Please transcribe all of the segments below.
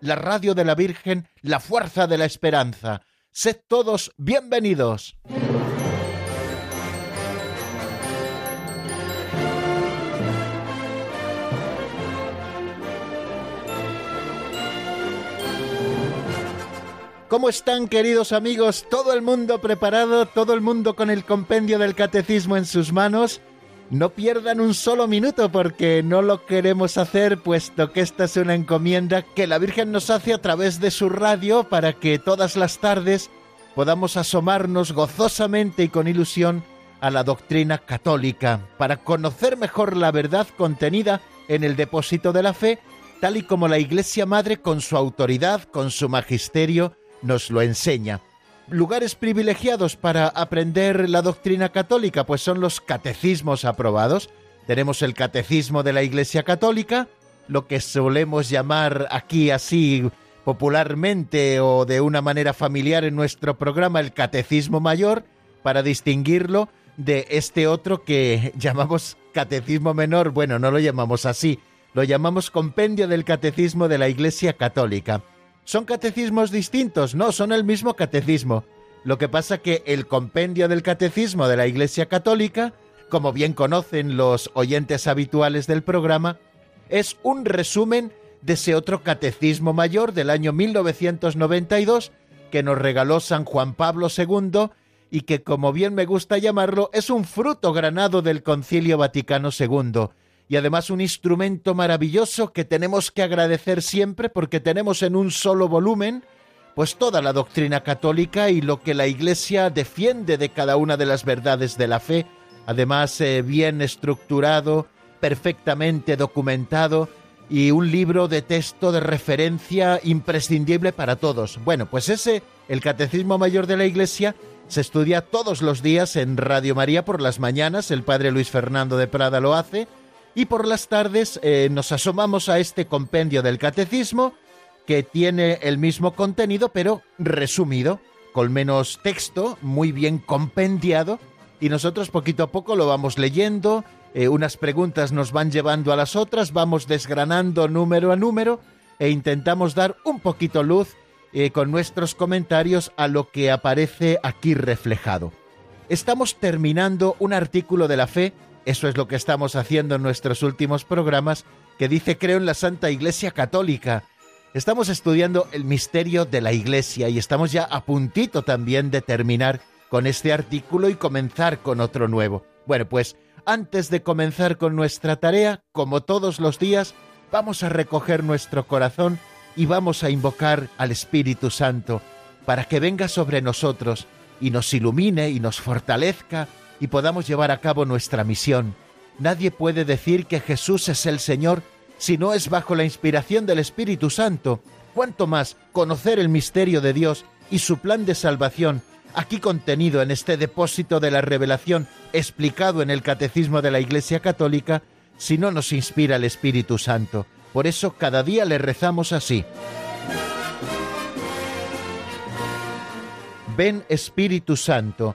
la radio de la Virgen, la fuerza de la esperanza. Sed todos bienvenidos. ¿Cómo están queridos amigos? ¿Todo el mundo preparado? ¿Todo el mundo con el compendio del catecismo en sus manos? No pierdan un solo minuto porque no lo queremos hacer puesto que esta es una encomienda que la Virgen nos hace a través de su radio para que todas las tardes podamos asomarnos gozosamente y con ilusión a la doctrina católica, para conocer mejor la verdad contenida en el depósito de la fe, tal y como la Iglesia Madre con su autoridad, con su magisterio, nos lo enseña. Lugares privilegiados para aprender la doctrina católica, pues son los catecismos aprobados. Tenemos el catecismo de la Iglesia Católica, lo que solemos llamar aquí así popularmente o de una manera familiar en nuestro programa el catecismo mayor, para distinguirlo de este otro que llamamos catecismo menor. Bueno, no lo llamamos así, lo llamamos compendio del catecismo de la Iglesia Católica. ¿Son catecismos distintos? No, son el mismo catecismo. Lo que pasa que el compendio del catecismo de la Iglesia Católica, como bien conocen los oyentes habituales del programa, es un resumen de ese otro catecismo mayor del año 1992 que nos regaló San Juan Pablo II y que, como bien me gusta llamarlo, es un fruto granado del Concilio Vaticano II y además un instrumento maravilloso que tenemos que agradecer siempre porque tenemos en un solo volumen pues toda la doctrina católica y lo que la Iglesia defiende de cada una de las verdades de la fe, además eh, bien estructurado, perfectamente documentado y un libro de texto de referencia imprescindible para todos. Bueno, pues ese, el Catecismo Mayor de la Iglesia, se estudia todos los días en Radio María por las mañanas, el padre Luis Fernando de Prada lo hace, y por las tardes eh, nos asomamos a este compendio del catecismo que tiene el mismo contenido pero resumido, con menos texto, muy bien compendiado y nosotros poquito a poco lo vamos leyendo, eh, unas preguntas nos van llevando a las otras, vamos desgranando número a número e intentamos dar un poquito luz eh, con nuestros comentarios a lo que aparece aquí reflejado. Estamos terminando un artículo de la fe eso es lo que estamos haciendo en nuestros últimos programas, que dice creo en la Santa Iglesia Católica. Estamos estudiando el misterio de la Iglesia y estamos ya a puntito también de terminar con este artículo y comenzar con otro nuevo. Bueno, pues antes de comenzar con nuestra tarea, como todos los días, vamos a recoger nuestro corazón y vamos a invocar al Espíritu Santo para que venga sobre nosotros y nos ilumine y nos fortalezca y podamos llevar a cabo nuestra misión. Nadie puede decir que Jesús es el Señor si no es bajo la inspiración del Espíritu Santo. Cuanto más conocer el misterio de Dios y su plan de salvación, aquí contenido en este depósito de la revelación explicado en el Catecismo de la Iglesia Católica, si no nos inspira el Espíritu Santo. Por eso cada día le rezamos así. Ven Espíritu Santo,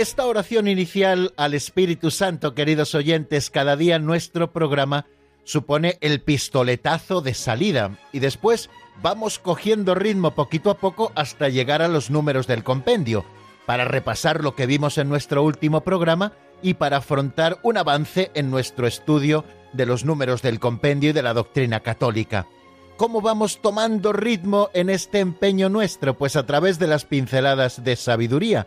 Esta oración inicial al Espíritu Santo, queridos oyentes, cada día en nuestro programa, supone el pistoletazo de salida y después vamos cogiendo ritmo poquito a poco hasta llegar a los números del compendio, para repasar lo que vimos en nuestro último programa y para afrontar un avance en nuestro estudio de los números del compendio y de la doctrina católica. ¿Cómo vamos tomando ritmo en este empeño nuestro? Pues a través de las pinceladas de sabiduría,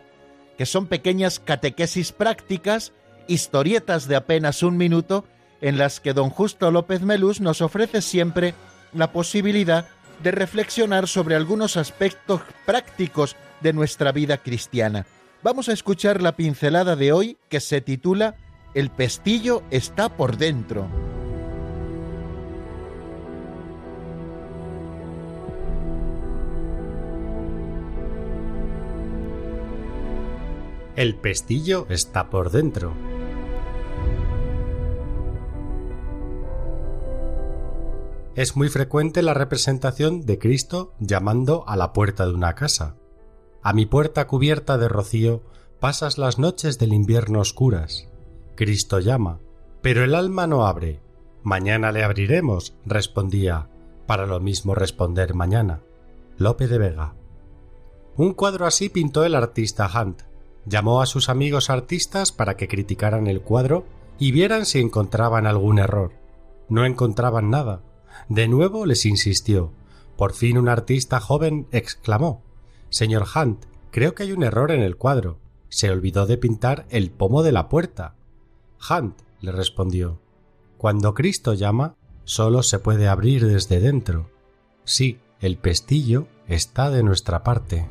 que son pequeñas catequesis prácticas, historietas de apenas un minuto, en las que don Justo López Melús nos ofrece siempre la posibilidad de reflexionar sobre algunos aspectos prácticos de nuestra vida cristiana. Vamos a escuchar la pincelada de hoy que se titula El pestillo está por dentro. El pestillo está por dentro. Es muy frecuente la representación de Cristo llamando a la puerta de una casa. A mi puerta cubierta de rocío pasas las noches del invierno oscuras. Cristo llama, pero el alma no abre. Mañana le abriremos, respondía, para lo mismo responder mañana. Lope de Vega. Un cuadro así pintó el artista Hunt, Llamó a sus amigos artistas para que criticaran el cuadro y vieran si encontraban algún error. No encontraban nada. De nuevo les insistió. Por fin un artista joven exclamó Señor Hunt, creo que hay un error en el cuadro. Se olvidó de pintar el pomo de la puerta. Hunt le respondió Cuando Cristo llama, solo se puede abrir desde dentro. Sí, el pestillo está de nuestra parte.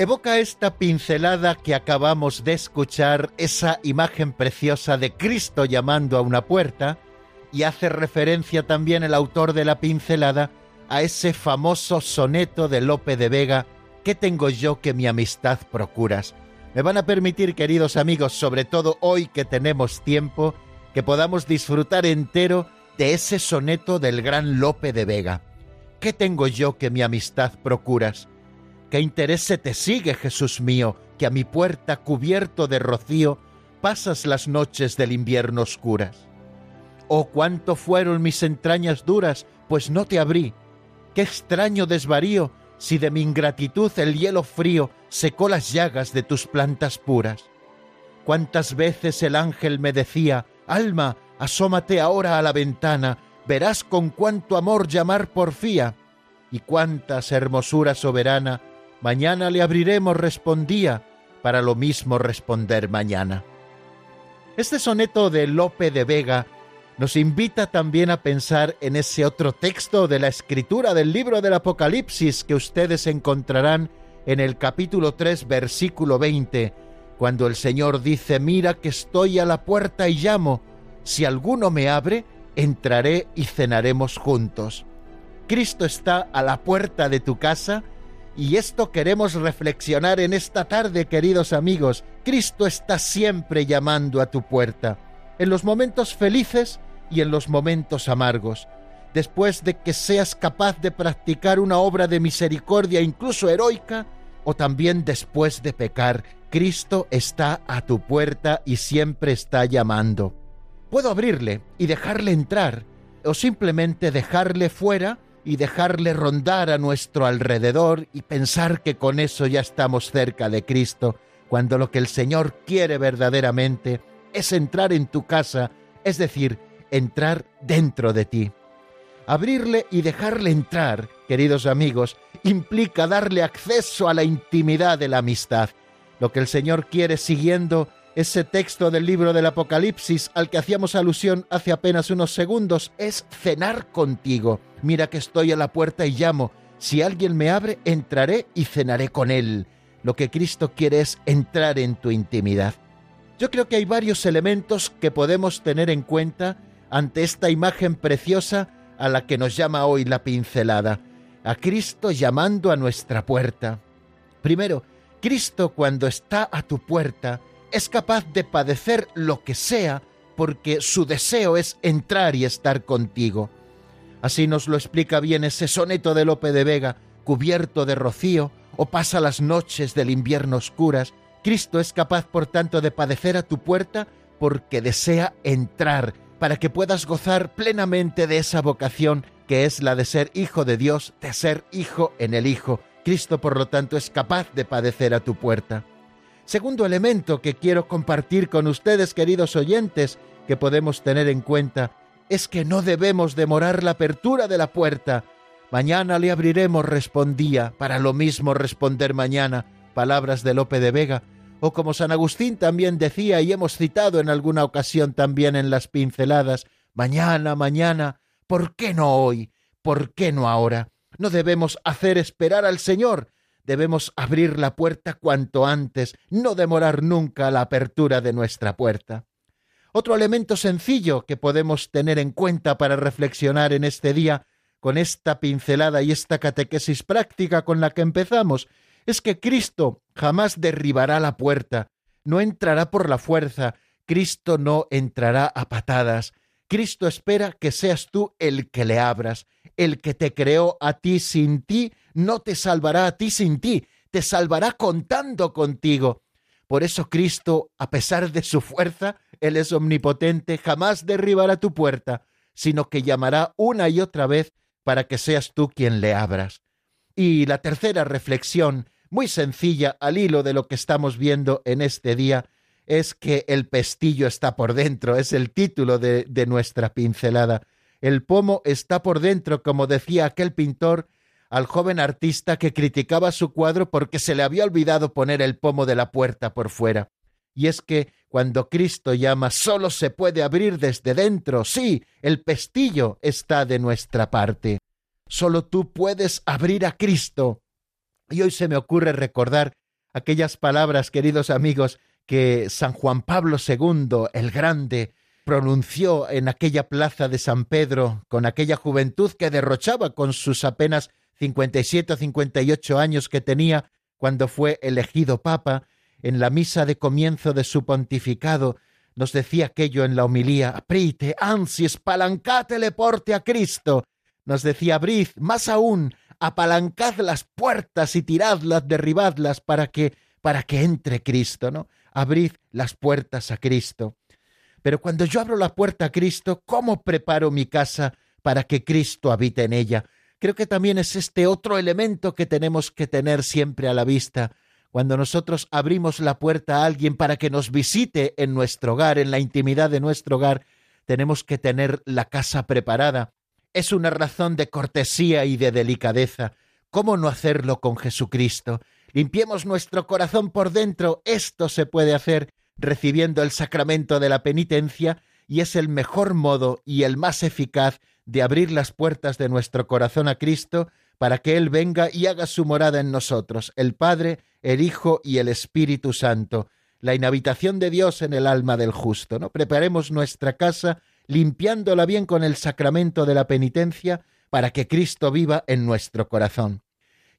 Evoca esta pincelada que acabamos de escuchar esa imagen preciosa de Cristo llamando a una puerta y hace referencia también el autor de la pincelada a ese famoso soneto de Lope de Vega ¿Qué tengo yo que mi amistad procuras? Me van a permitir, queridos amigos, sobre todo hoy que tenemos tiempo, que podamos disfrutar entero de ese soneto del gran Lope de Vega. ¿Qué tengo yo que mi amistad procuras? ¿Qué interés se te sigue, Jesús mío, que a mi puerta cubierto de rocío pasas las noches del invierno oscuras? Oh, cuánto fueron mis entrañas duras, pues no te abrí. Qué extraño desvarío si de mi ingratitud el hielo frío secó las llagas de tus plantas puras. Cuántas veces el ángel me decía, Alma, asómate ahora a la ventana, verás con cuánto amor llamar porfía, y cuántas hermosura soberana Mañana le abriremos, respondía, para lo mismo responder mañana. Este soneto de Lope de Vega nos invita también a pensar en ese otro texto de la escritura del libro del Apocalipsis que ustedes encontrarán en el capítulo 3, versículo 20, cuando el Señor dice, mira que estoy a la puerta y llamo, si alguno me abre, entraré y cenaremos juntos. Cristo está a la puerta de tu casa y esto queremos reflexionar en esta tarde, queridos amigos. Cristo está siempre llamando a tu puerta, en los momentos felices y en los momentos amargos. Después de que seas capaz de practicar una obra de misericordia incluso heroica, o también después de pecar, Cristo está a tu puerta y siempre está llamando. Puedo abrirle y dejarle entrar, o simplemente dejarle fuera y dejarle rondar a nuestro alrededor y pensar que con eso ya estamos cerca de Cristo, cuando lo que el Señor quiere verdaderamente es entrar en tu casa, es decir, entrar dentro de ti. Abrirle y dejarle entrar, queridos amigos, implica darle acceso a la intimidad de la amistad, lo que el Señor quiere siguiendo ese texto del libro del Apocalipsis al que hacíamos alusión hace apenas unos segundos es cenar contigo. Mira que estoy a la puerta y llamo. Si alguien me abre, entraré y cenaré con él. Lo que Cristo quiere es entrar en tu intimidad. Yo creo que hay varios elementos que podemos tener en cuenta ante esta imagen preciosa a la que nos llama hoy la pincelada. A Cristo llamando a nuestra puerta. Primero, Cristo cuando está a tu puerta, es capaz de padecer lo que sea porque su deseo es entrar y estar contigo. Así nos lo explica bien ese soneto de Lope de Vega, cubierto de rocío, o pasa las noches del invierno oscuras, Cristo es capaz, por tanto, de padecer a tu puerta porque desea entrar, para que puedas gozar plenamente de esa vocación que es la de ser hijo de Dios, de ser hijo en el Hijo. Cristo, por lo tanto, es capaz de padecer a tu puerta. Segundo elemento que quiero compartir con ustedes, queridos oyentes, que podemos tener en cuenta, es que no debemos demorar la apertura de la puerta. Mañana le abriremos, respondía, para lo mismo responder mañana, palabras de Lope de Vega, o como San Agustín también decía y hemos citado en alguna ocasión también en las pinceladas, mañana, mañana, ¿por qué no hoy? ¿Por qué no ahora? No debemos hacer esperar al Señor, debemos abrir la puerta cuanto antes, no demorar nunca la apertura de nuestra puerta. Otro elemento sencillo que podemos tener en cuenta para reflexionar en este día, con esta pincelada y esta catequesis práctica con la que empezamos, es que Cristo jamás derribará la puerta, no entrará por la fuerza, Cristo no entrará a patadas. Cristo espera que seas tú el que le abras, el que te creó a ti sin ti, no te salvará a ti sin ti, te salvará contando contigo. Por eso Cristo, a pesar de su fuerza, Él es omnipotente, jamás derribará tu puerta, sino que llamará una y otra vez para que seas tú quien le abras. Y la tercera reflexión, muy sencilla al hilo de lo que estamos viendo en este día, es que el pestillo está por dentro, es el título de, de nuestra pincelada. El pomo está por dentro, como decía aquel pintor al joven artista que criticaba su cuadro porque se le había olvidado poner el pomo de la puerta por fuera. Y es que cuando Cristo llama solo se puede abrir desde dentro. Sí, el pestillo está de nuestra parte. Solo tú puedes abrir a Cristo. Y hoy se me ocurre recordar aquellas palabras, queridos amigos, que San Juan Pablo II, el Grande, pronunció en aquella plaza de San Pedro, con aquella juventud que derrochaba con sus apenas 57 o 58 años que tenía cuando fue elegido papa, en la misa de comienzo de su pontificado, nos decía aquello en la homilía, aprite, ansies, palancate le porte a Cristo, nos decía Abrid, más aún, apalancad las puertas y tiradlas, derribadlas para que para que entre Cristo, ¿no? Abrid las puertas a Cristo. Pero cuando yo abro la puerta a Cristo, ¿cómo preparo mi casa para que Cristo habite en ella? Creo que también es este otro elemento que tenemos que tener siempre a la vista. Cuando nosotros abrimos la puerta a alguien para que nos visite en nuestro hogar, en la intimidad de nuestro hogar, tenemos que tener la casa preparada es una razón de cortesía y de delicadeza. ¿Cómo no hacerlo con Jesucristo? Limpiemos nuestro corazón por dentro. Esto se puede hacer recibiendo el sacramento de la penitencia y es el mejor modo y el más eficaz de abrir las puertas de nuestro corazón a Cristo para que Él venga y haga su morada en nosotros, el Padre, el Hijo y el Espíritu Santo, la inhabitación de Dios en el alma del justo. ¿no? Preparemos nuestra casa limpiándola bien con el sacramento de la penitencia para que Cristo viva en nuestro corazón.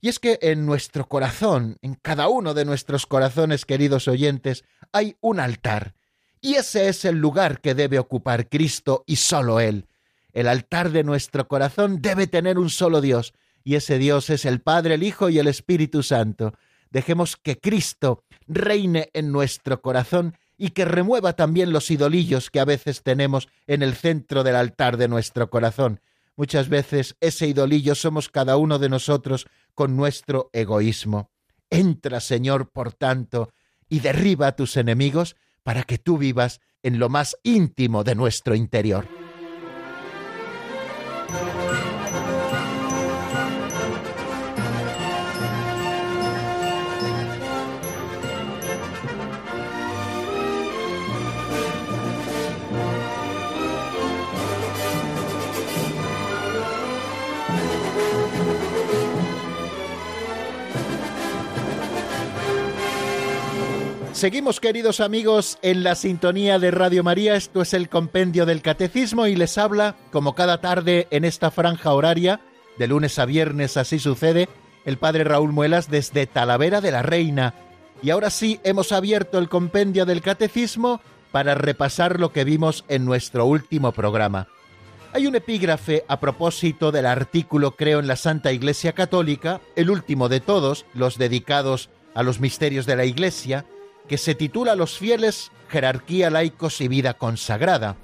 Y es que en nuestro corazón, en cada uno de nuestros corazones, queridos oyentes, hay un altar. Y ese es el lugar que debe ocupar Cristo y solo Él. El altar de nuestro corazón debe tener un solo Dios, y ese Dios es el Padre, el Hijo y el Espíritu Santo. Dejemos que Cristo reine en nuestro corazón y que remueva también los idolillos que a veces tenemos en el centro del altar de nuestro corazón. Muchas veces ese idolillo somos cada uno de nosotros con nuestro egoísmo. Entra, Señor, por tanto, y derriba a tus enemigos para que tú vivas en lo más íntimo de nuestro interior. Seguimos, queridos amigos, en la sintonía de Radio María. Esto es el Compendio del Catecismo y les habla, como cada tarde en esta franja horaria, de lunes a viernes así sucede, el Padre Raúl Muelas desde Talavera de la Reina. Y ahora sí, hemos abierto el Compendio del Catecismo para repasar lo que vimos en nuestro último programa. Hay un epígrafe a propósito del artículo Creo en la Santa Iglesia Católica, el último de todos, los dedicados a los misterios de la Iglesia, que se titula Los fieles, jerarquía, laicos y vida consagrada.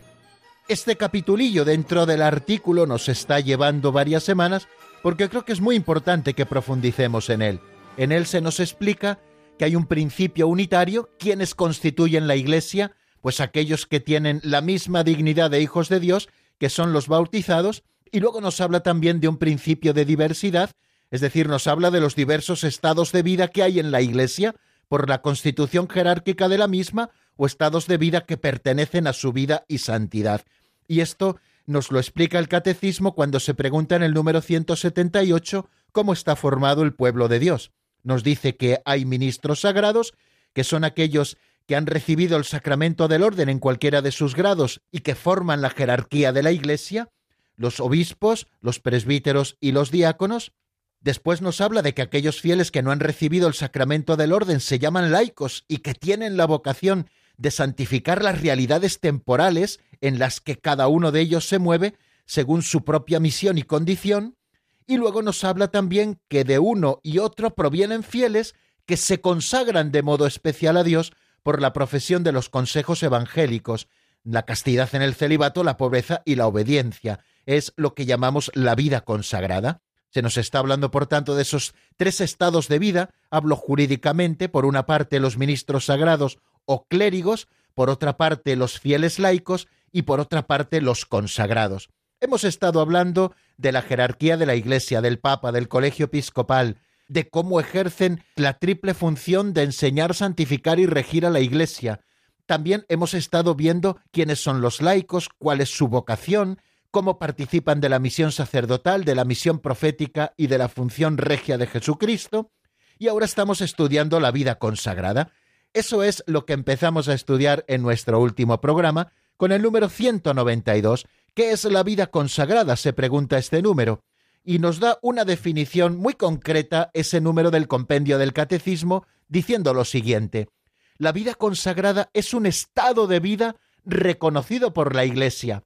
Este capitulillo dentro del artículo nos está llevando varias semanas porque creo que es muy importante que profundicemos en él. En él se nos explica que hay un principio unitario, quienes constituyen la Iglesia, pues aquellos que tienen la misma dignidad de hijos de Dios que son los bautizados, y luego nos habla también de un principio de diversidad, es decir, nos habla de los diversos estados de vida que hay en la Iglesia por la constitución jerárquica de la misma o estados de vida que pertenecen a su vida y santidad. Y esto nos lo explica el catecismo cuando se pregunta en el número 178 cómo está formado el pueblo de Dios. Nos dice que hay ministros sagrados, que son aquellos que han recibido el sacramento del orden en cualquiera de sus grados y que forman la jerarquía de la Iglesia, los obispos, los presbíteros y los diáconos. Después nos habla de que aquellos fieles que no han recibido el sacramento del orden se llaman laicos y que tienen la vocación de santificar las realidades temporales en las que cada uno de ellos se mueve según su propia misión y condición. Y luego nos habla también que de uno y otro provienen fieles que se consagran de modo especial a Dios por la profesión de los consejos evangélicos, la castidad en el celibato, la pobreza y la obediencia. Es lo que llamamos la vida consagrada. Se nos está hablando, por tanto, de esos tres estados de vida. Hablo jurídicamente, por una parte los ministros sagrados o clérigos, por otra parte los fieles laicos y por otra parte los consagrados. Hemos estado hablando de la jerarquía de la Iglesia, del Papa, del Colegio Episcopal, de cómo ejercen la triple función de enseñar, santificar y regir a la Iglesia. También hemos estado viendo quiénes son los laicos, cuál es su vocación, cómo participan de la misión sacerdotal, de la misión profética y de la función regia de Jesucristo. Y ahora estamos estudiando la vida consagrada. Eso es lo que empezamos a estudiar en nuestro último programa, con el número 192. ¿Qué es la vida consagrada? se pregunta este número y nos da una definición muy concreta ese número del compendio del catecismo diciendo lo siguiente. La vida consagrada es un estado de vida reconocido por la Iglesia,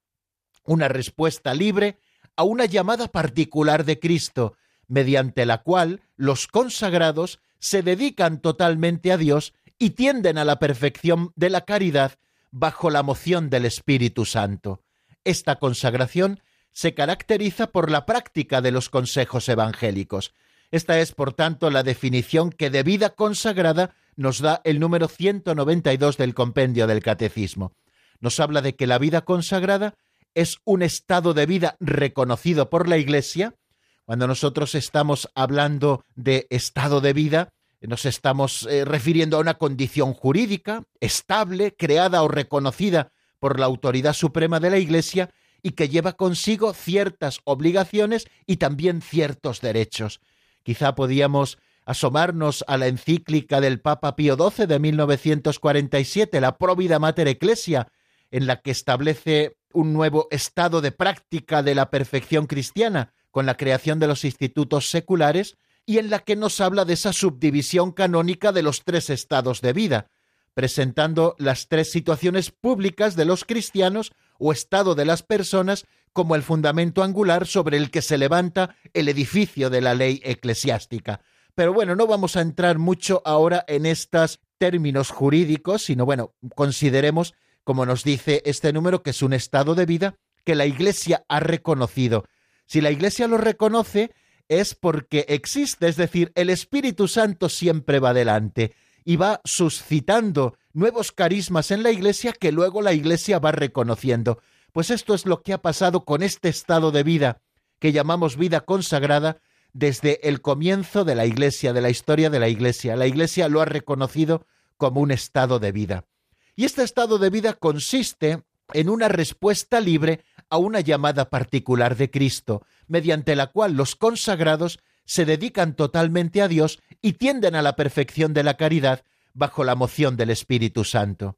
una respuesta libre a una llamada particular de Cristo, mediante la cual los consagrados se dedican totalmente a Dios y tienden a la perfección de la caridad bajo la moción del Espíritu Santo. Esta consagración se caracteriza por la práctica de los consejos evangélicos. Esta es, por tanto, la definición que de vida consagrada nos da el número 192 del compendio del Catecismo. Nos habla de que la vida consagrada es un estado de vida reconocido por la Iglesia. Cuando nosotros estamos hablando de estado de vida, nos estamos eh, refiriendo a una condición jurídica, estable, creada o reconocida por la autoridad suprema de la Iglesia y que lleva consigo ciertas obligaciones y también ciertos derechos. Quizá podíamos asomarnos a la encíclica del Papa Pío XII de 1947, la Provida Mater Ecclesia, en la que establece un nuevo estado de práctica de la perfección cristiana con la creación de los institutos seculares y en la que nos habla de esa subdivisión canónica de los tres estados de vida, presentando las tres situaciones públicas de los cristianos o estado de las personas como el fundamento angular sobre el que se levanta el edificio de la ley eclesiástica. Pero bueno, no vamos a entrar mucho ahora en estos términos jurídicos, sino bueno, consideremos, como nos dice este número, que es un estado de vida que la Iglesia ha reconocido. Si la Iglesia lo reconoce, es porque existe, es decir, el Espíritu Santo siempre va adelante y va suscitando nuevos carismas en la Iglesia que luego la Iglesia va reconociendo. Pues esto es lo que ha pasado con este estado de vida que llamamos vida consagrada desde el comienzo de la Iglesia, de la historia de la Iglesia. La Iglesia lo ha reconocido como un estado de vida. Y este estado de vida consiste en una respuesta libre a una llamada particular de Cristo, mediante la cual los consagrados se dedican totalmente a Dios y tienden a la perfección de la caridad bajo la moción del Espíritu Santo.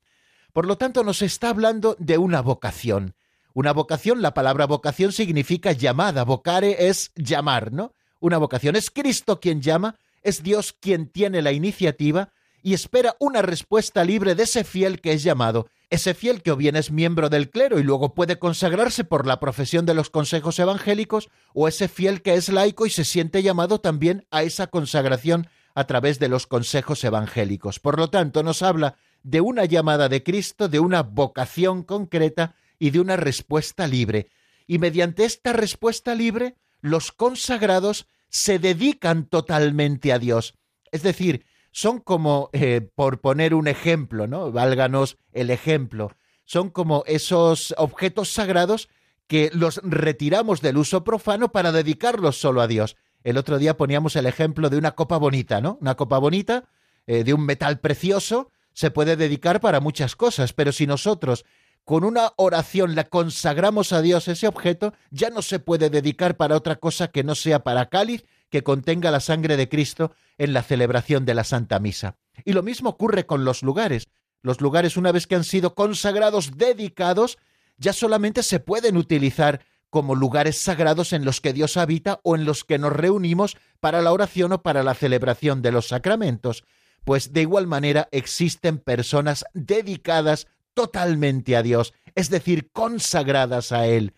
Por lo tanto, nos está hablando de una vocación. Una vocación, la palabra vocación significa llamada, vocare es llamar, ¿no? Una vocación es Cristo quien llama, es Dios quien tiene la iniciativa y espera una respuesta libre de ese fiel que es llamado. ese fiel que o bien es miembro del clero y luego puede consagrarse por la profesión de los consejos evangélicos, o ese fiel que es laico y se siente llamado también a esa consagración a través de los consejos evangélicos. Por lo tanto, nos habla de una llamada de Cristo, de una vocación concreta y de una respuesta libre. Y mediante esta respuesta libre, los consagrados se dedican totalmente a Dios. Es decir, son como, eh, por poner un ejemplo, ¿no? Válganos el ejemplo, son como esos objetos sagrados que los retiramos del uso profano para dedicarlos solo a Dios. El otro día poníamos el ejemplo de una copa bonita, ¿no? Una copa bonita, eh, de un metal precioso, se puede dedicar para muchas cosas, pero si nosotros con una oración la consagramos a Dios ese objeto, ya no se puede dedicar para otra cosa que no sea para cáliz que contenga la sangre de Cristo en la celebración de la Santa Misa. Y lo mismo ocurre con los lugares. Los lugares, una vez que han sido consagrados, dedicados, ya solamente se pueden utilizar como lugares sagrados en los que Dios habita o en los que nos reunimos para la oración o para la celebración de los sacramentos. Pues de igual manera existen personas dedicadas totalmente a Dios, es decir, consagradas a Él,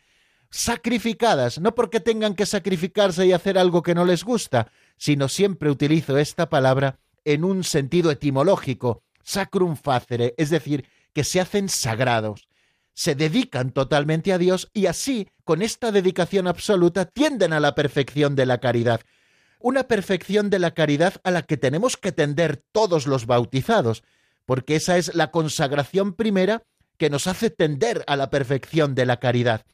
sacrificadas, no porque tengan que sacrificarse y hacer algo que no les gusta, sino siempre utilizo esta palabra en un sentido etimológico, sacrum facere, es decir, que se hacen sagrados, se dedican totalmente a Dios y así, con esta dedicación absoluta, tienden a la perfección de la caridad. Una perfección de la caridad a la que tenemos que tender todos los bautizados, porque esa es la consagración primera que nos hace tender a la perfección de la caridad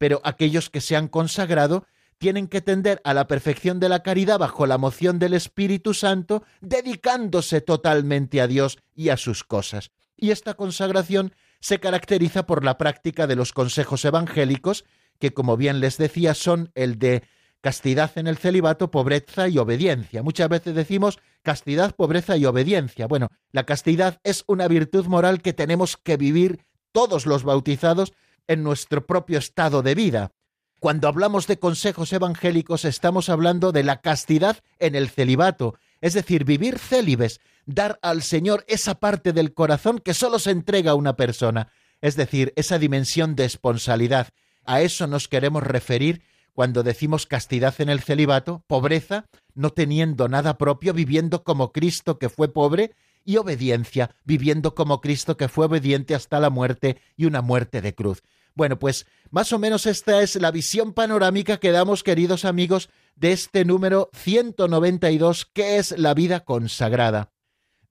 pero aquellos que se han consagrado tienen que tender a la perfección de la caridad bajo la moción del Espíritu Santo, dedicándose totalmente a Dios y a sus cosas. Y esta consagración se caracteriza por la práctica de los consejos evangélicos, que como bien les decía son el de castidad en el celibato, pobreza y obediencia. Muchas veces decimos castidad, pobreza y obediencia. Bueno, la castidad es una virtud moral que tenemos que vivir todos los bautizados en nuestro propio estado de vida. Cuando hablamos de consejos evangélicos estamos hablando de la castidad en el celibato, es decir, vivir célibes, dar al Señor esa parte del corazón que solo se entrega a una persona, es decir, esa dimensión de esponsalidad. A eso nos queremos referir cuando decimos castidad en el celibato, pobreza, no teniendo nada propio, viviendo como Cristo que fue pobre, y obediencia, viviendo como Cristo que fue obediente hasta la muerte y una muerte de cruz. Bueno, pues más o menos esta es la visión panorámica que damos, queridos amigos, de este número 192, que es la vida consagrada.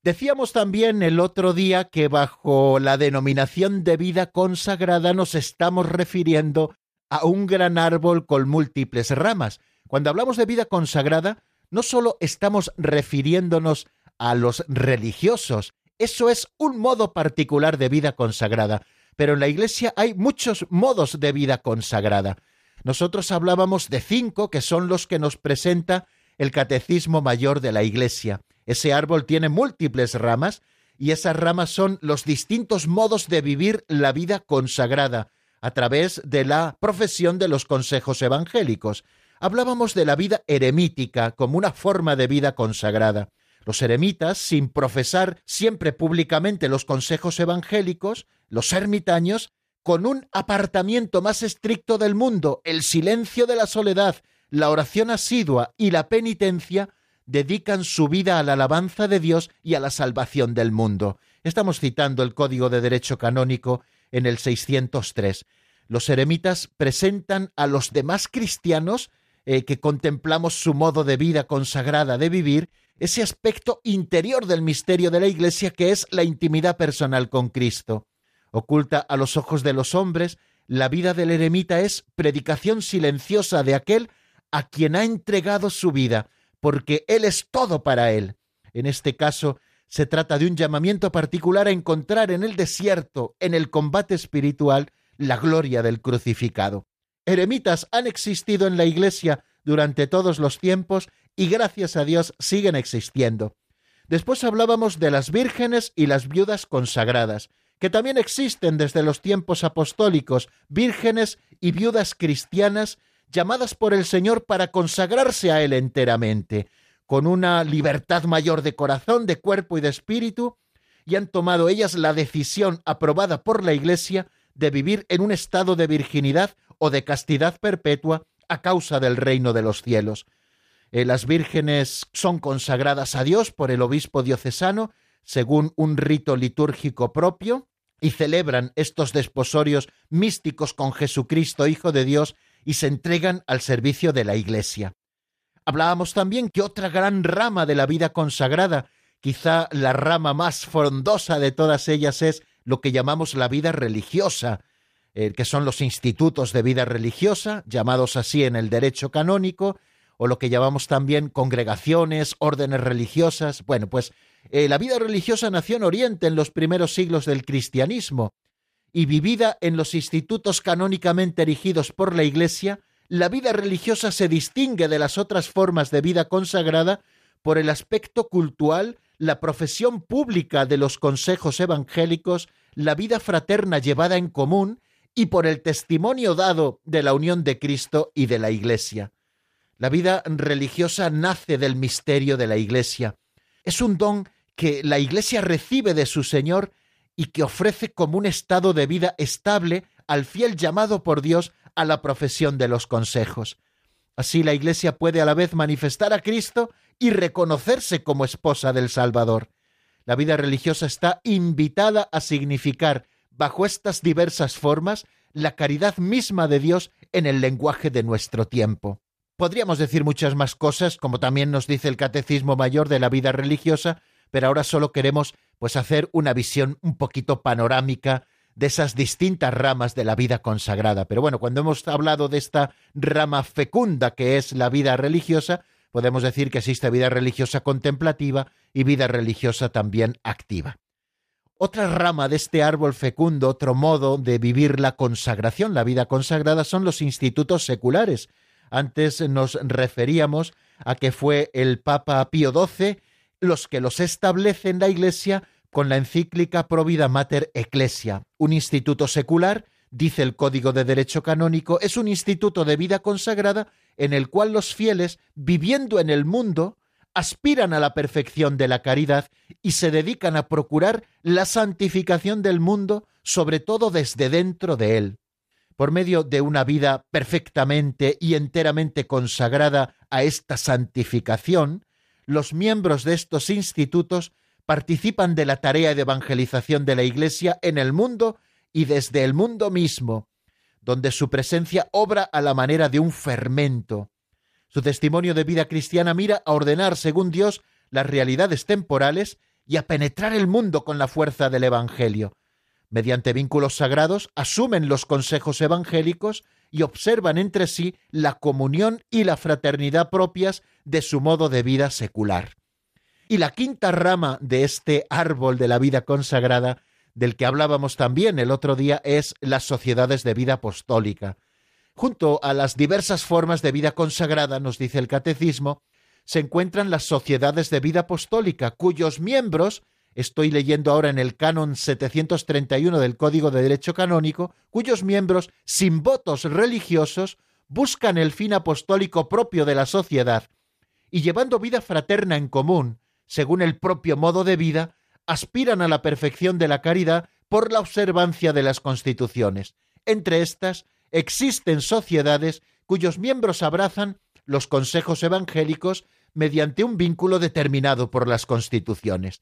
Decíamos también el otro día que bajo la denominación de vida consagrada nos estamos refiriendo a un gran árbol con múltiples ramas. Cuando hablamos de vida consagrada, no solo estamos refiriéndonos a los religiosos. Eso es un modo particular de vida consagrada. Pero en la Iglesia hay muchos modos de vida consagrada. Nosotros hablábamos de cinco que son los que nos presenta el Catecismo Mayor de la Iglesia. Ese árbol tiene múltiples ramas y esas ramas son los distintos modos de vivir la vida consagrada a través de la profesión de los consejos evangélicos. Hablábamos de la vida eremítica como una forma de vida consagrada. Los eremitas, sin profesar siempre públicamente los consejos evangélicos, los ermitaños, con un apartamiento más estricto del mundo, el silencio de la soledad, la oración asidua y la penitencia, dedican su vida a la alabanza de Dios y a la salvación del mundo. Estamos citando el Código de Derecho Canónico en el 603. Los eremitas presentan a los demás cristianos eh, que contemplamos su modo de vida consagrada de vivir ese aspecto interior del misterio de la Iglesia que es la intimidad personal con Cristo. Oculta a los ojos de los hombres, la vida del eremita es predicación silenciosa de aquel a quien ha entregado su vida, porque Él es todo para él. En este caso, se trata de un llamamiento particular a encontrar en el desierto, en el combate espiritual, la gloria del crucificado. Eremitas han existido en la Iglesia durante todos los tiempos y gracias a Dios siguen existiendo. Después hablábamos de las vírgenes y las viudas consagradas, que también existen desde los tiempos apostólicos, vírgenes y viudas cristianas llamadas por el Señor para consagrarse a Él enteramente, con una libertad mayor de corazón, de cuerpo y de espíritu, y han tomado ellas la decisión aprobada por la Iglesia de vivir en un estado de virginidad o de castidad perpetua a causa del reino de los cielos. Eh, las vírgenes son consagradas a Dios por el obispo diocesano según un rito litúrgico propio y celebran estos desposorios místicos con Jesucristo, Hijo de Dios, y se entregan al servicio de la Iglesia. Hablábamos también que otra gran rama de la vida consagrada, quizá la rama más frondosa de todas ellas, es lo que llamamos la vida religiosa, eh, que son los institutos de vida religiosa, llamados así en el derecho canónico, o lo que llamamos también congregaciones, órdenes religiosas. Bueno, pues eh, la vida religiosa nació en Oriente en los primeros siglos del cristianismo y vivida en los institutos canónicamente erigidos por la Iglesia, la vida religiosa se distingue de las otras formas de vida consagrada por el aspecto cultural, la profesión pública de los consejos evangélicos, la vida fraterna llevada en común y por el testimonio dado de la unión de Cristo y de la Iglesia. La vida religiosa nace del misterio de la Iglesia. Es un don que la Iglesia recibe de su Señor y que ofrece como un estado de vida estable al fiel llamado por Dios a la profesión de los consejos. Así la Iglesia puede a la vez manifestar a Cristo y reconocerse como esposa del Salvador. La vida religiosa está invitada a significar, bajo estas diversas formas, la caridad misma de Dios en el lenguaje de nuestro tiempo. Podríamos decir muchas más cosas, como también nos dice el Catecismo Mayor de la vida religiosa, pero ahora solo queremos pues hacer una visión un poquito panorámica de esas distintas ramas de la vida consagrada. Pero bueno, cuando hemos hablado de esta rama fecunda que es la vida religiosa, podemos decir que existe vida religiosa contemplativa y vida religiosa también activa. Otra rama de este árbol fecundo, otro modo de vivir la consagración, la vida consagrada, son los institutos seculares, antes nos referíamos a que fue el Papa Pío XII los que los establecen la Iglesia con la encíclica Provida Mater Ecclesia, un instituto secular, dice el Código de Derecho Canónico, es un instituto de vida consagrada en el cual los fieles, viviendo en el mundo, aspiran a la perfección de la caridad y se dedican a procurar la santificación del mundo, sobre todo desde dentro de él por medio de una vida perfectamente y enteramente consagrada a esta santificación, los miembros de estos institutos participan de la tarea de evangelización de la Iglesia en el mundo y desde el mundo mismo, donde su presencia obra a la manera de un fermento. Su testimonio de vida cristiana mira a ordenar, según Dios, las realidades temporales y a penetrar el mundo con la fuerza del Evangelio, mediante vínculos sagrados, asumen los consejos evangélicos y observan entre sí la comunión y la fraternidad propias de su modo de vida secular. Y la quinta rama de este árbol de la vida consagrada, del que hablábamos también el otro día, es las sociedades de vida apostólica. Junto a las diversas formas de vida consagrada, nos dice el catecismo, se encuentran las sociedades de vida apostólica, cuyos miembros estoy leyendo ahora en el canon 731 del Código de Derecho Canónico, cuyos miembros, sin votos religiosos, buscan el fin apostólico propio de la sociedad y llevando vida fraterna en común, según el propio modo de vida, aspiran a la perfección de la caridad por la observancia de las constituciones. Entre estas existen sociedades cuyos miembros abrazan los consejos evangélicos mediante un vínculo determinado por las constituciones.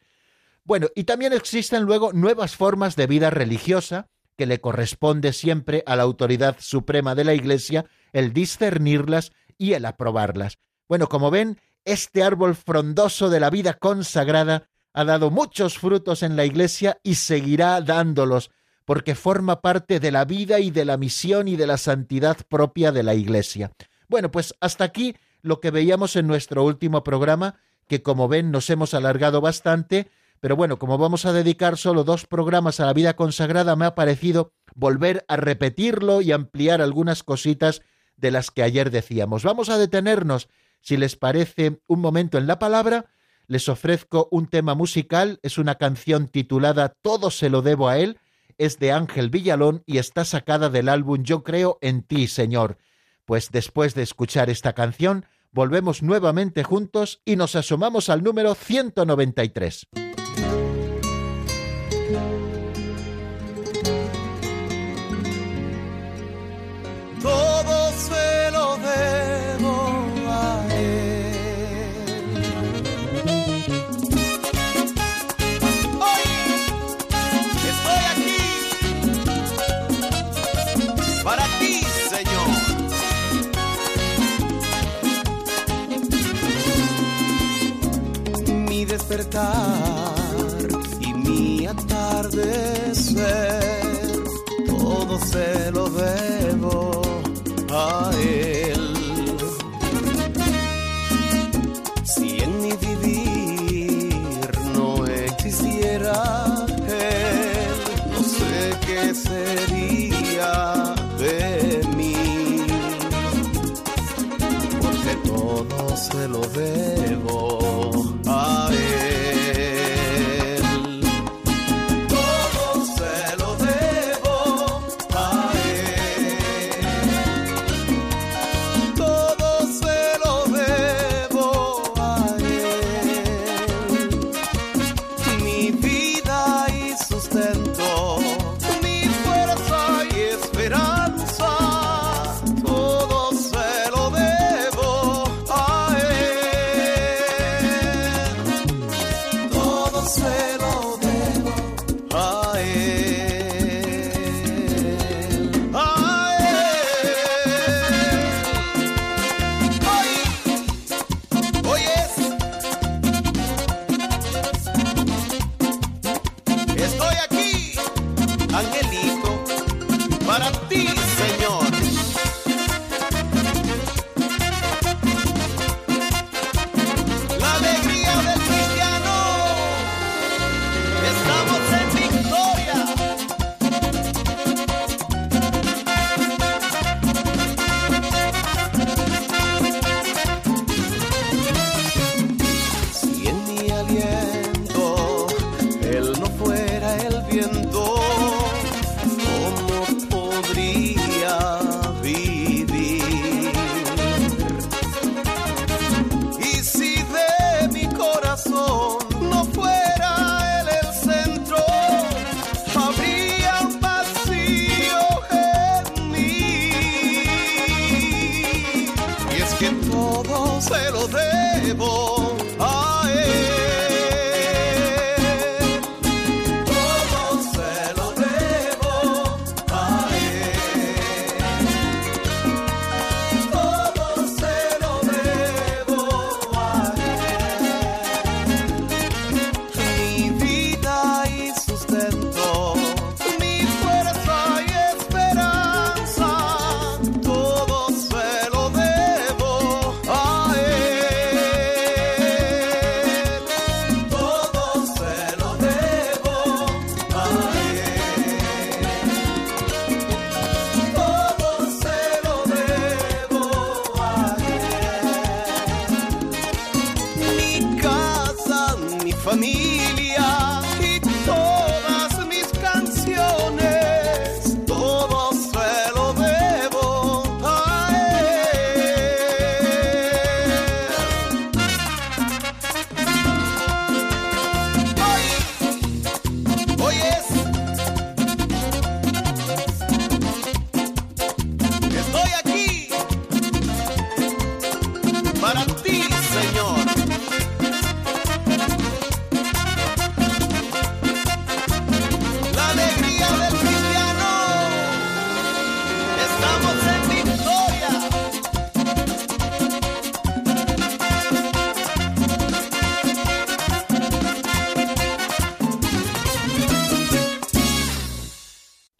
Bueno, y también existen luego nuevas formas de vida religiosa que le corresponde siempre a la autoridad suprema de la Iglesia el discernirlas y el aprobarlas. Bueno, como ven, este árbol frondoso de la vida consagrada ha dado muchos frutos en la Iglesia y seguirá dándolos, porque forma parte de la vida y de la misión y de la santidad propia de la Iglesia. Bueno, pues hasta aquí lo que veíamos en nuestro último programa, que como ven nos hemos alargado bastante, pero bueno, como vamos a dedicar solo dos programas a la vida consagrada, me ha parecido volver a repetirlo y ampliar algunas cositas de las que ayer decíamos. Vamos a detenernos, si les parece, un momento en la palabra. Les ofrezco un tema musical, es una canción titulada Todo se lo debo a él, es de Ángel Villalón y está sacada del álbum Yo creo en ti, Señor. Pues después de escuchar esta canción, volvemos nuevamente juntos y nos asomamos al número 193. Despertar y mi atardecer, todo se lo debo a él. Si en mi vivir no existiera él, no sé qué sería de mí, porque todo se lo debo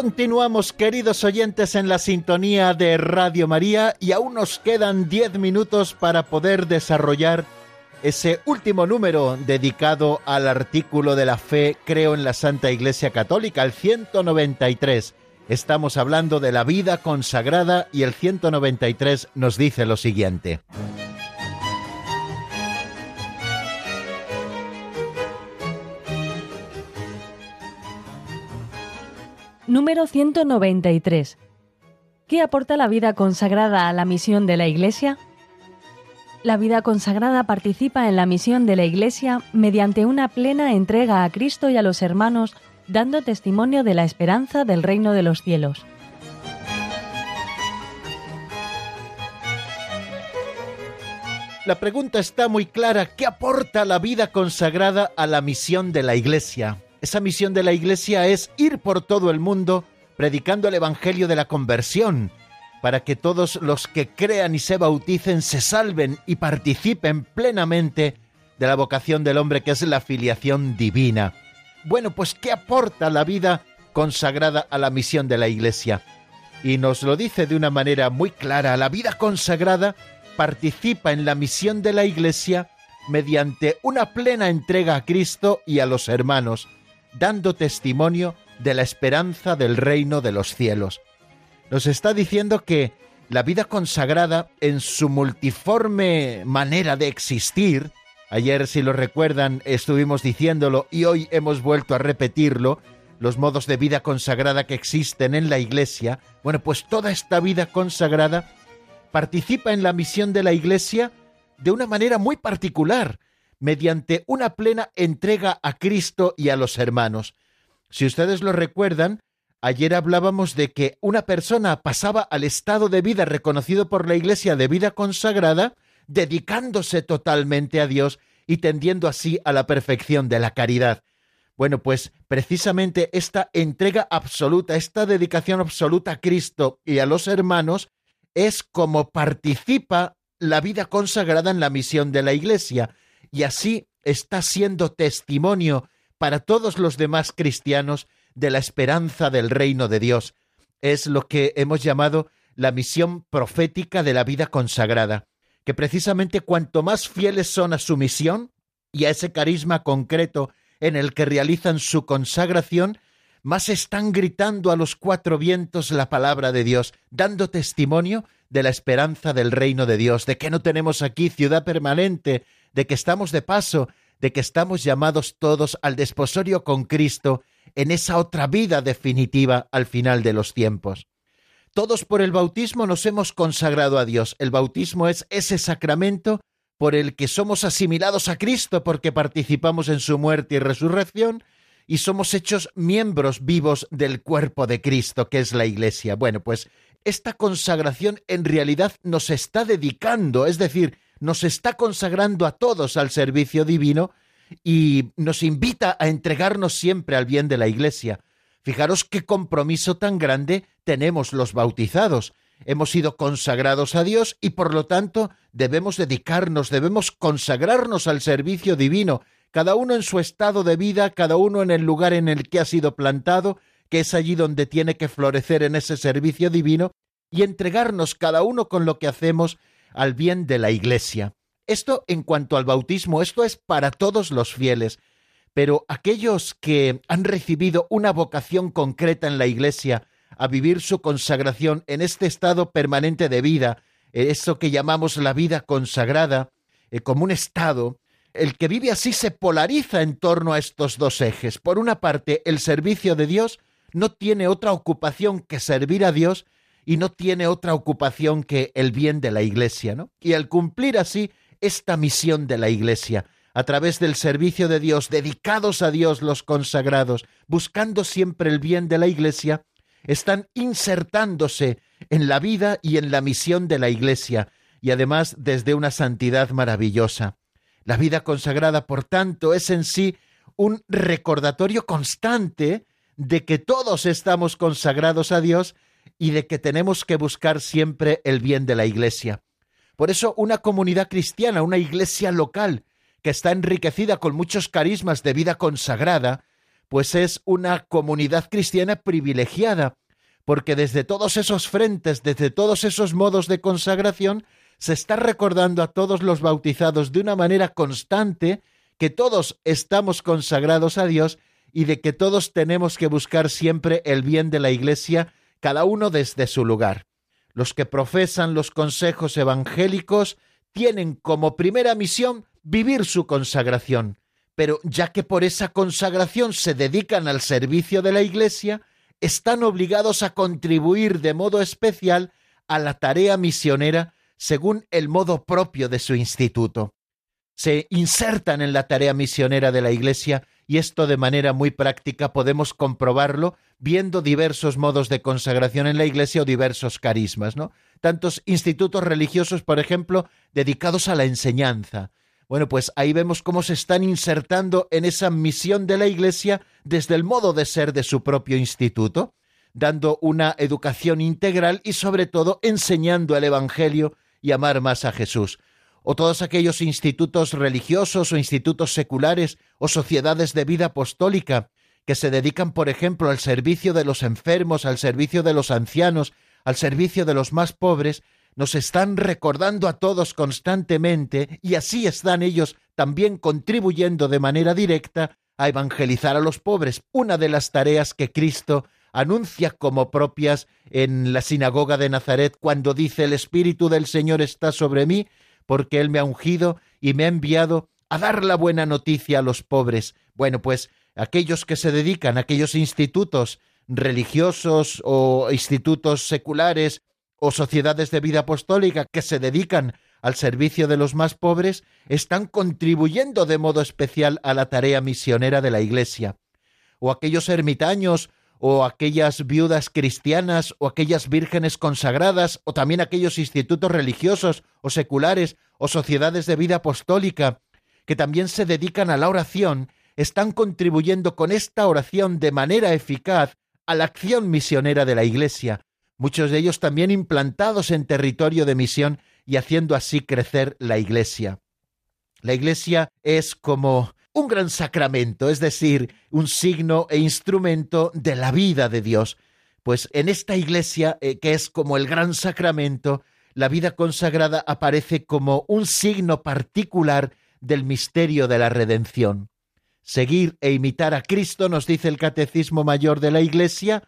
Continuamos, queridos oyentes, en la sintonía de Radio María y aún nos quedan 10 minutos para poder desarrollar ese último número dedicado al artículo de la fe Creo en la Santa Iglesia Católica, el 193. Estamos hablando de la vida consagrada y el 193 nos dice lo siguiente. Número 193. ¿Qué aporta la vida consagrada a la misión de la Iglesia? La vida consagrada participa en la misión de la Iglesia mediante una plena entrega a Cristo y a los hermanos, dando testimonio de la esperanza del reino de los cielos. La pregunta está muy clara. ¿Qué aporta la vida consagrada a la misión de la Iglesia? Esa misión de la Iglesia es ir por todo el mundo predicando el Evangelio de la conversión, para que todos los que crean y se bauticen se salven y participen plenamente de la vocación del hombre que es la filiación divina. Bueno, pues ¿qué aporta la vida consagrada a la misión de la Iglesia? Y nos lo dice de una manera muy clara, la vida consagrada participa en la misión de la Iglesia mediante una plena entrega a Cristo y a los hermanos, dando testimonio de la esperanza del reino de los cielos. Nos está diciendo que la vida consagrada en su multiforme manera de existir, ayer si lo recuerdan estuvimos diciéndolo y hoy hemos vuelto a repetirlo, los modos de vida consagrada que existen en la Iglesia, bueno, pues toda esta vida consagrada participa en la misión de la Iglesia de una manera muy particular, mediante una plena entrega a Cristo y a los hermanos. Si ustedes lo recuerdan, Ayer hablábamos de que una persona pasaba al estado de vida reconocido por la Iglesia de vida consagrada, dedicándose totalmente a Dios y tendiendo así a la perfección de la caridad. Bueno, pues precisamente esta entrega absoluta, esta dedicación absoluta a Cristo y a los hermanos, es como participa la vida consagrada en la misión de la Iglesia, y así está siendo testimonio para todos los demás cristianos de la esperanza del reino de Dios. Es lo que hemos llamado la misión profética de la vida consagrada, que precisamente cuanto más fieles son a su misión y a ese carisma concreto en el que realizan su consagración, más están gritando a los cuatro vientos la palabra de Dios, dando testimonio de la esperanza del reino de Dios, de que no tenemos aquí ciudad permanente, de que estamos de paso, de que estamos llamados todos al desposorio con Cristo en esa otra vida definitiva al final de los tiempos. Todos por el bautismo nos hemos consagrado a Dios. El bautismo es ese sacramento por el que somos asimilados a Cristo porque participamos en su muerte y resurrección y somos hechos miembros vivos del cuerpo de Cristo, que es la Iglesia. Bueno, pues esta consagración en realidad nos está dedicando, es decir, nos está consagrando a todos al servicio divino y nos invita a entregarnos siempre al bien de la Iglesia. Fijaros qué compromiso tan grande tenemos los bautizados. Hemos sido consagrados a Dios y por lo tanto debemos dedicarnos, debemos consagrarnos al servicio divino, cada uno en su estado de vida, cada uno en el lugar en el que ha sido plantado, que es allí donde tiene que florecer en ese servicio divino, y entregarnos cada uno con lo que hacemos al bien de la Iglesia. Esto en cuanto al bautismo, esto es para todos los fieles, pero aquellos que han recibido una vocación concreta en la Iglesia a vivir su consagración en este estado permanente de vida, eso que llamamos la vida consagrada, eh, como un estado, el que vive así se polariza en torno a estos dos ejes. Por una parte, el servicio de Dios no tiene otra ocupación que servir a Dios y no tiene otra ocupación que el bien de la Iglesia, ¿no? Y al cumplir así esta misión de la Iglesia, a través del servicio de Dios, dedicados a Dios los consagrados, buscando siempre el bien de la Iglesia, están insertándose en la vida y en la misión de la Iglesia, y además desde una santidad maravillosa. La vida consagrada, por tanto, es en sí un recordatorio constante de que todos estamos consagrados a Dios y de que tenemos que buscar siempre el bien de la Iglesia. Por eso una comunidad cristiana, una iglesia local, que está enriquecida con muchos carismas de vida consagrada, pues es una comunidad cristiana privilegiada, porque desde todos esos frentes, desde todos esos modos de consagración, se está recordando a todos los bautizados de una manera constante que todos estamos consagrados a Dios y de que todos tenemos que buscar siempre el bien de la Iglesia, cada uno desde su lugar. Los que profesan los consejos evangélicos tienen como primera misión vivir su consagración, pero ya que por esa consagración se dedican al servicio de la Iglesia, están obligados a contribuir de modo especial a la tarea misionera según el modo propio de su instituto. Se insertan en la tarea misionera de la Iglesia y esto de manera muy práctica podemos comprobarlo viendo diversos modos de consagración en la Iglesia o diversos carismas, ¿no? Tantos institutos religiosos, por ejemplo, dedicados a la enseñanza. Bueno, pues ahí vemos cómo se están insertando en esa misión de la Iglesia desde el modo de ser de su propio instituto, dando una educación integral y sobre todo enseñando el Evangelio y amar más a Jesús o todos aquellos institutos religiosos o institutos seculares o sociedades de vida apostólica que se dedican, por ejemplo, al servicio de los enfermos, al servicio de los ancianos, al servicio de los más pobres, nos están recordando a todos constantemente y así están ellos también contribuyendo de manera directa a evangelizar a los pobres, una de las tareas que Cristo anuncia como propias en la sinagoga de Nazaret cuando dice el Espíritu del Señor está sobre mí porque Él me ha ungido y me ha enviado a dar la buena noticia a los pobres. Bueno, pues aquellos que se dedican, aquellos institutos religiosos o institutos seculares o sociedades de vida apostólica que se dedican al servicio de los más pobres, están contribuyendo de modo especial a la tarea misionera de la Iglesia. O aquellos ermitaños o aquellas viudas cristianas o aquellas vírgenes consagradas o también aquellos institutos religiosos o seculares o sociedades de vida apostólica que también se dedican a la oración, están contribuyendo con esta oración de manera eficaz a la acción misionera de la Iglesia, muchos de ellos también implantados en territorio de misión y haciendo así crecer la Iglesia. La Iglesia es como un gran sacramento, es decir, un signo e instrumento de la vida de Dios. Pues en esta iglesia, eh, que es como el gran sacramento, la vida consagrada aparece como un signo particular del misterio de la redención. Seguir e imitar a Cristo, nos dice el Catecismo Mayor de la Iglesia,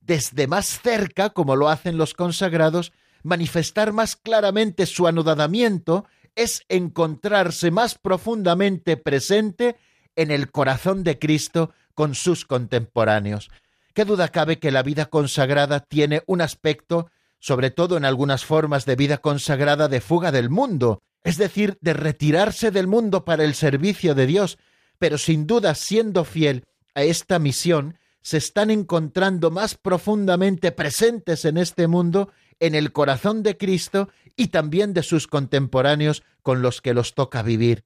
desde más cerca, como lo hacen los consagrados, manifestar más claramente su anodadamiento es encontrarse más profundamente presente en el corazón de Cristo con sus contemporáneos. Qué duda cabe que la vida consagrada tiene un aspecto, sobre todo en algunas formas de vida consagrada, de fuga del mundo, es decir, de retirarse del mundo para el servicio de Dios, pero sin duda siendo fiel a esta misión, se están encontrando más profundamente presentes en este mundo en el corazón de Cristo y también de sus contemporáneos con los que los toca vivir.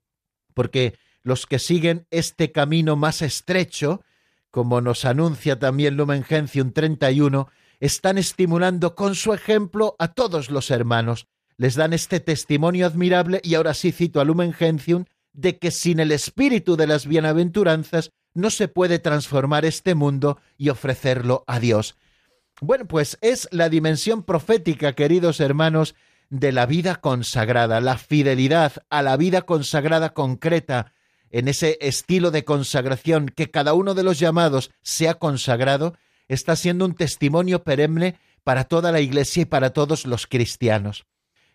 Porque los que siguen este camino más estrecho, como nos anuncia también Lumen Gentium 31, están estimulando con su ejemplo a todos los hermanos. Les dan este testimonio admirable, y ahora sí cito a Lumen Gentium, de que sin el espíritu de las bienaventuranzas no se puede transformar este mundo y ofrecerlo a Dios. Bueno, pues es la dimensión profética, queridos hermanos, de la vida consagrada, la fidelidad a la vida consagrada concreta, en ese estilo de consagración que cada uno de los llamados se ha consagrado, está siendo un testimonio perenne para toda la Iglesia y para todos los cristianos.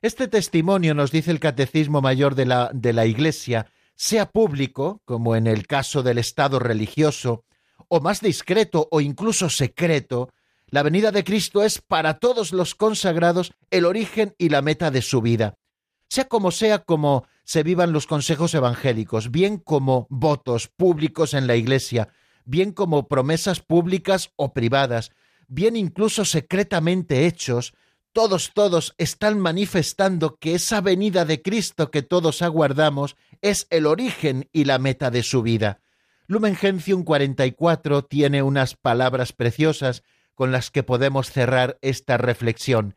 Este testimonio, nos dice el Catecismo Mayor de la, de la Iglesia, sea público, como en el caso del Estado religioso, o más discreto o incluso secreto, la venida de Cristo es para todos los consagrados el origen y la meta de su vida. Sea como sea como se vivan los consejos evangélicos, bien como votos públicos en la Iglesia, bien como promesas públicas o privadas, bien incluso secretamente hechos, todos, todos están manifestando que esa venida de Cristo que todos aguardamos es el origen y la meta de su vida. Lumen Gentium 44 tiene unas palabras preciosas con las que podemos cerrar esta reflexión.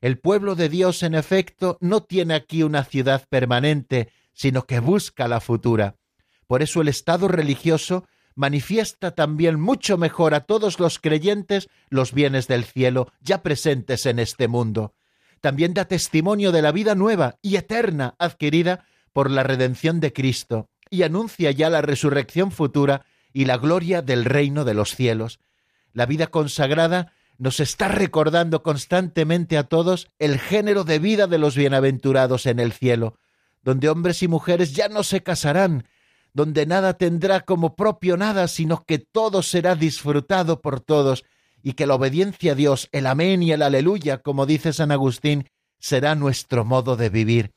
El pueblo de Dios, en efecto, no tiene aquí una ciudad permanente, sino que busca la futura. Por eso el Estado religioso manifiesta también mucho mejor a todos los creyentes los bienes del cielo ya presentes en este mundo. También da testimonio de la vida nueva y eterna adquirida por la redención de Cristo y anuncia ya la resurrección futura y la gloria del reino de los cielos la vida consagrada nos está recordando constantemente a todos el género de vida de los bienaventurados en el cielo, donde hombres y mujeres ya no se casarán, donde nada tendrá como propio nada, sino que todo será disfrutado por todos, y que la obediencia a Dios, el amén y el aleluya, como dice San Agustín, será nuestro modo de vivir.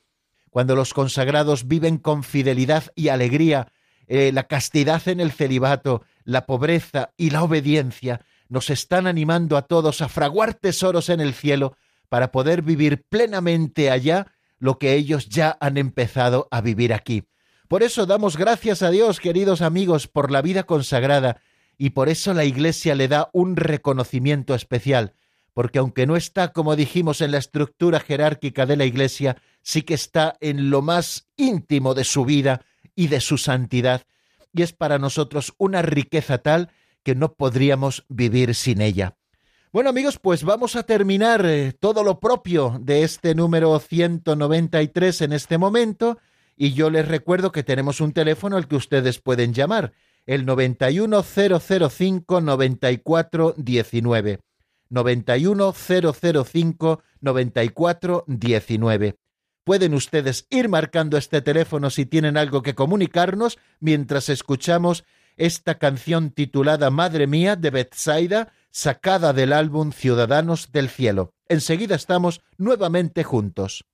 Cuando los consagrados viven con fidelidad y alegría eh, la castidad en el celibato, la pobreza y la obediencia, nos están animando a todos a fraguar tesoros en el cielo para poder vivir plenamente allá lo que ellos ya han empezado a vivir aquí. Por eso damos gracias a Dios, queridos amigos, por la vida consagrada, y por eso la Iglesia le da un reconocimiento especial, porque aunque no está, como dijimos, en la estructura jerárquica de la Iglesia, sí que está en lo más íntimo de su vida y de su santidad, y es para nosotros una riqueza tal que no podríamos vivir sin ella. Bueno amigos, pues vamos a terminar eh, todo lo propio de este número 193 en este momento y yo les recuerdo que tenemos un teléfono al que ustedes pueden llamar, el 91005 9419. 91005 9419. Pueden ustedes ir marcando este teléfono si tienen algo que comunicarnos mientras escuchamos esta canción titulada Madre mía de Bethsaida, sacada del álbum Ciudadanos del Cielo. Enseguida estamos nuevamente juntos.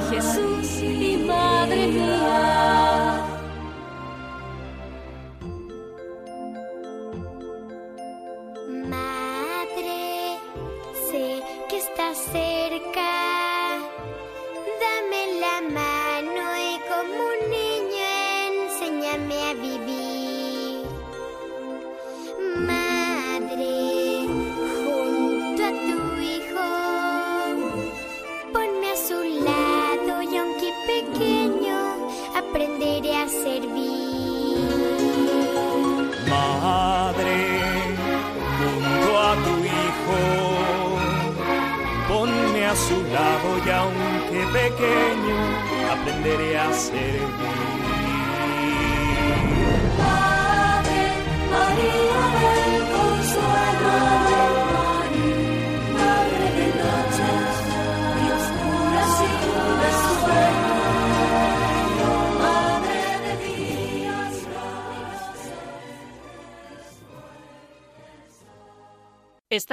Jesús.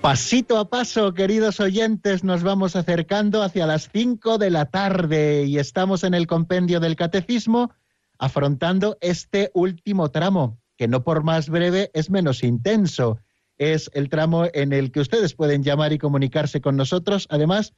Pasito a paso, queridos oyentes, nos vamos acercando hacia las cinco de la tarde y estamos en el compendio del catecismo afrontando este último tramo, que no por más breve es menos intenso. Es el tramo en el que ustedes pueden llamar y comunicarse con nosotros. Además,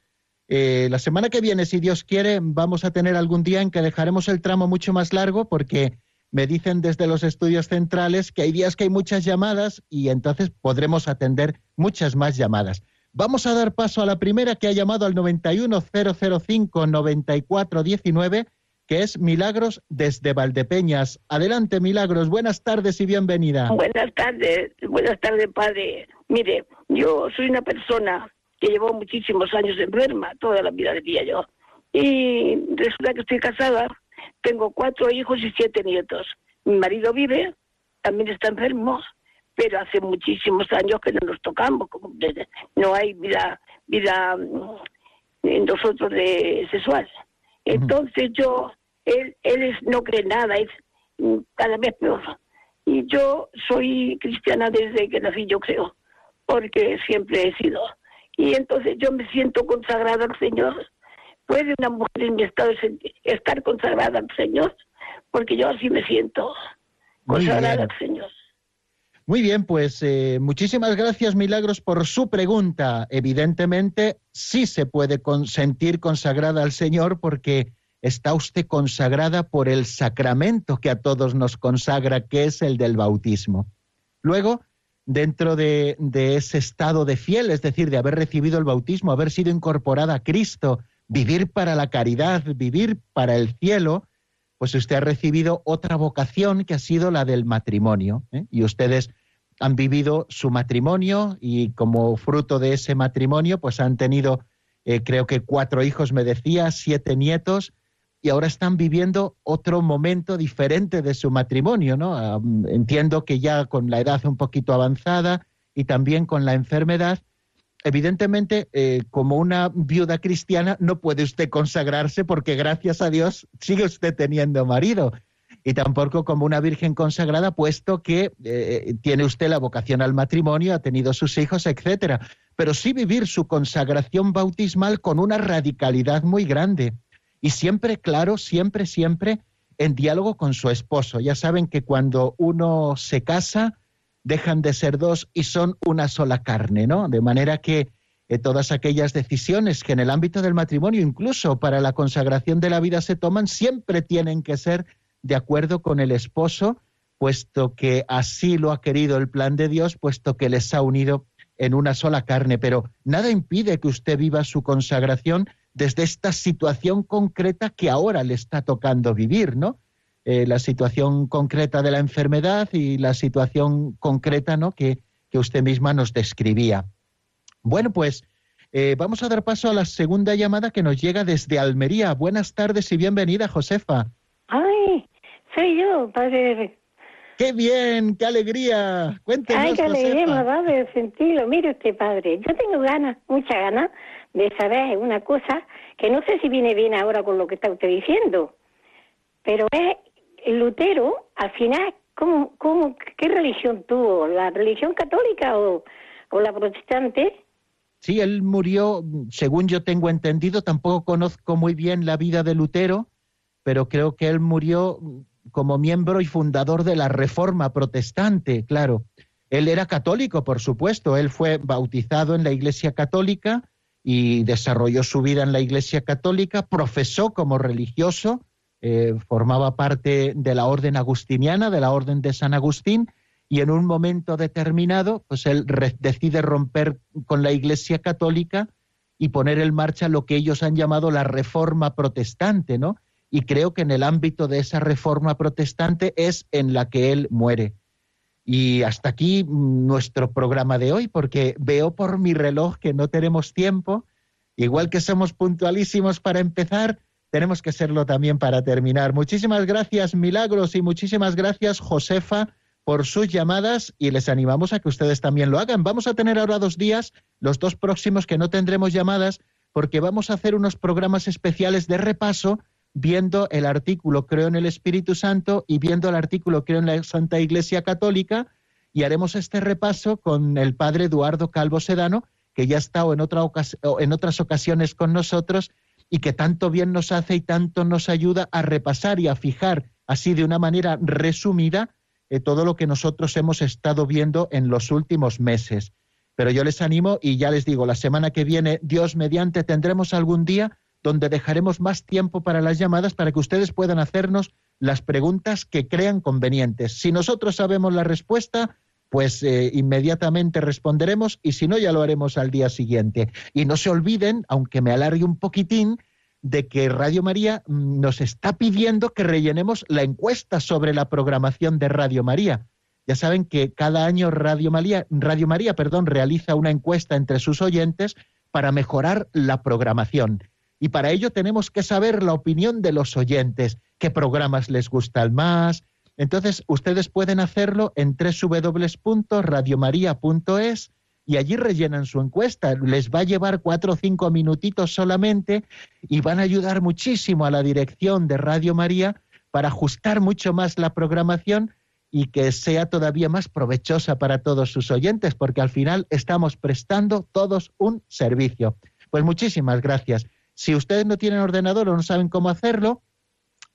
eh, la semana que viene, si Dios quiere, vamos a tener algún día en que dejaremos el tramo mucho más largo porque me dicen desde los estudios centrales que hay días que hay muchas llamadas y entonces podremos atender muchas más llamadas. Vamos a dar paso a la primera que ha llamado al 910059419, que es Milagros desde Valdepeñas. Adelante, Milagros. Buenas tardes y bienvenida. Buenas tardes, buenas tardes, padre. Mire, yo soy una persona que llevo muchísimos años enferma, toda la vida decía yo. Y resulta que estoy casada tengo cuatro hijos y siete nietos. Mi marido vive, también está enfermo, pero hace muchísimos años que no nos tocamos. No hay vida, vida mm, en nosotros de sexual. Entonces yo, él, él es, no cree nada, es mm, cada vez peor. Y yo soy cristiana desde que nací, yo creo, porque siempre he sido. Y entonces yo me siento consagrada al Señor ¿Puede una mujer en mi estado estar consagrada al Señor? Porque yo así me siento consagrada al Señor. Muy bien, pues eh, muchísimas gracias, Milagros, por su pregunta. Evidentemente, sí se puede sentir consagrada al Señor porque está usted consagrada por el sacramento que a todos nos consagra, que es el del bautismo. Luego, dentro de, de ese estado de fiel, es decir, de haber recibido el bautismo, haber sido incorporada a Cristo, vivir para la caridad, vivir para el cielo, pues usted ha recibido otra vocación que ha sido la del matrimonio. ¿eh? Y ustedes han vivido su matrimonio y como fruto de ese matrimonio, pues han tenido, eh, creo que cuatro hijos, me decía, siete nietos, y ahora están viviendo otro momento diferente de su matrimonio, ¿no? Ah, entiendo que ya con la edad un poquito avanzada y también con la enfermedad, evidentemente, eh, como una viuda cristiana, no puede usted consagrarse porque gracias a Dios sigue usted teniendo marido. Y tampoco como una virgen consagrada, puesto que eh, tiene usted la vocación al matrimonio, ha tenido sus hijos, etcétera. Pero sí vivir su consagración bautismal con una radicalidad muy grande. Y siempre, claro, siempre, siempre en diálogo con su esposo. Ya saben que cuando uno se casa, dejan de ser dos y son una sola carne, ¿no? De manera que eh, todas aquellas decisiones que en el ámbito del matrimonio, incluso para la consagración de la vida se toman, siempre tienen que ser de acuerdo con el esposo, puesto que así lo ha querido el plan de Dios, puesto que les ha unido en una sola carne. Pero nada impide que usted viva su consagración desde esta situación concreta que ahora le está tocando vivir, ¿no? Eh, la situación concreta de la enfermedad y la situación concreta ¿no? que, que usted misma nos describía. Bueno, pues eh, vamos a dar paso a la segunda llamada que nos llega desde Almería. Buenas tardes y bienvenida, Josefa. Ay, soy yo, padre. ¡Qué bien! ¡Qué alegría! Cuéntenos, Ay, qué alegría me va de sentirlo. Mire usted, padre, yo tengo ganas, mucha ganas, de saber una cosa que no sé si viene bien ahora con lo que está usted diciendo, pero es Lutero, al final, ¿cómo, cómo, ¿qué religión tuvo? ¿La religión católica o, o la protestante? Sí, él murió, según yo tengo entendido, tampoco conozco muy bien la vida de Lutero, pero creo que él murió como miembro y fundador de la Reforma Protestante, claro. Él era católico, por supuesto, él fue bautizado en la Iglesia Católica y desarrolló su vida en la Iglesia Católica, profesó como religioso, eh, formaba parte de la orden agustiniana, de la orden de San Agustín, y en un momento determinado, pues él decide romper con la Iglesia Católica y poner en marcha lo que ellos han llamado la reforma protestante, ¿no? Y creo que en el ámbito de esa reforma protestante es en la que él muere. Y hasta aquí nuestro programa de hoy, porque veo por mi reloj que no tenemos tiempo. Igual que somos puntualísimos para empezar, tenemos que serlo también para terminar. Muchísimas gracias, Milagros, y muchísimas gracias, Josefa, por sus llamadas y les animamos a que ustedes también lo hagan. Vamos a tener ahora dos días, los dos próximos que no tendremos llamadas, porque vamos a hacer unos programas especiales de repaso viendo el artículo Creo en el Espíritu Santo y viendo el artículo Creo en la Santa Iglesia Católica y haremos este repaso con el padre Eduardo Calvo Sedano, que ya ha estado en, otra en otras ocasiones con nosotros y que tanto bien nos hace y tanto nos ayuda a repasar y a fijar así de una manera resumida eh, todo lo que nosotros hemos estado viendo en los últimos meses. Pero yo les animo y ya les digo, la semana que viene, Dios mediante, tendremos algún día donde dejaremos más tiempo para las llamadas para que ustedes puedan hacernos las preguntas que crean convenientes. Si nosotros sabemos la respuesta, pues eh, inmediatamente responderemos y si no, ya lo haremos al día siguiente. Y no se olviden, aunque me alargue un poquitín, de que Radio María mm, nos está pidiendo que rellenemos la encuesta sobre la programación de Radio María. Ya saben que cada año Radio María, Radio María perdón, realiza una encuesta entre sus oyentes para mejorar la programación. Y para ello tenemos que saber la opinión de los oyentes, qué programas les gustan más, entonces, ustedes pueden hacerlo en www.radiomaria.es y allí rellenan su encuesta. Les va a llevar cuatro o cinco minutitos solamente y van a ayudar muchísimo a la dirección de Radio María para ajustar mucho más la programación y que sea todavía más provechosa para todos sus oyentes, porque al final estamos prestando todos un servicio. Pues muchísimas gracias. Si ustedes no tienen ordenador o no saben cómo hacerlo,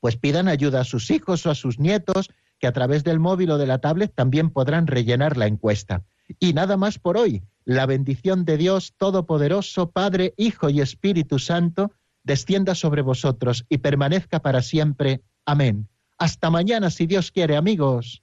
pues pidan ayuda a sus hijos o a sus nietos, que a través del móvil o de la tablet también podrán rellenar la encuesta. Y nada más por hoy. La bendición de Dios Todopoderoso, Padre, Hijo y Espíritu Santo, descienda sobre vosotros y permanezca para siempre. Amén. Hasta mañana, si Dios quiere, amigos.